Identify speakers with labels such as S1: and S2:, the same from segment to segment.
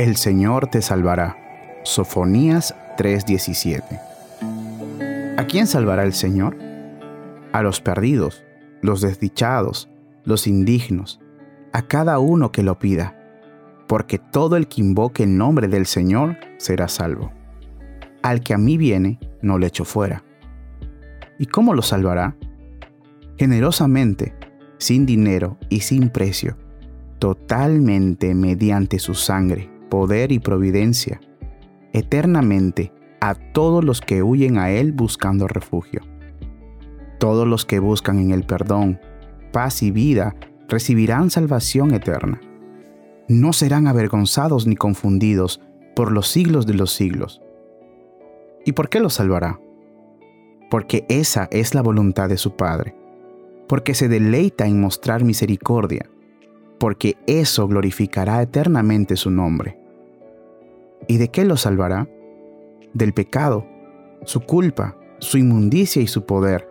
S1: El Señor te salvará. Sofonías 3:17. ¿A quién salvará el Señor? A los perdidos, los desdichados, los indignos, a cada uno que lo pida, porque todo el que invoque el nombre del Señor será salvo. Al que a mí viene, no le echo fuera. ¿Y cómo lo salvará? Generosamente, sin dinero y sin precio, totalmente mediante su sangre, poder y providencia, eternamente a todos los que huyen a Él buscando refugio. Todos los que buscan en el perdón, paz y vida recibirán salvación eterna. No serán avergonzados ni confundidos por los siglos de los siglos. ¿Y por qué los salvará? Porque esa es la voluntad de su Padre, porque se deleita en mostrar misericordia, porque eso glorificará eternamente su nombre. ¿Y de qué los salvará? Del pecado, su culpa, su inmundicia y su poder,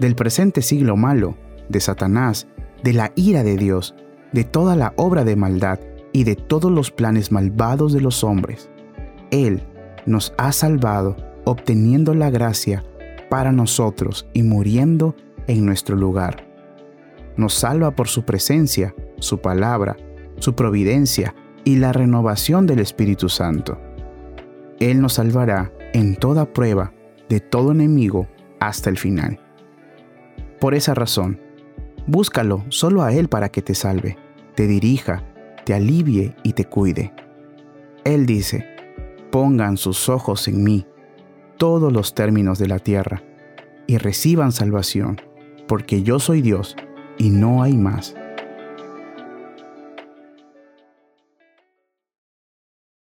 S1: del presente siglo malo, de Satanás, de la ira de Dios, de toda la obra de maldad y de todos los planes malvados de los hombres. Él nos ha salvado obteniendo la gracia para nosotros y muriendo en nuestro lugar. Nos salva por su presencia, su palabra, su providencia y la renovación del Espíritu Santo. Él nos salvará en toda prueba de todo enemigo hasta el final. Por esa razón, búscalo solo a Él para que te salve, te dirija, te alivie y te cuide. Él dice, pongan sus ojos en mí todos los términos de la tierra y reciban salvación, porque yo soy Dios y no hay más.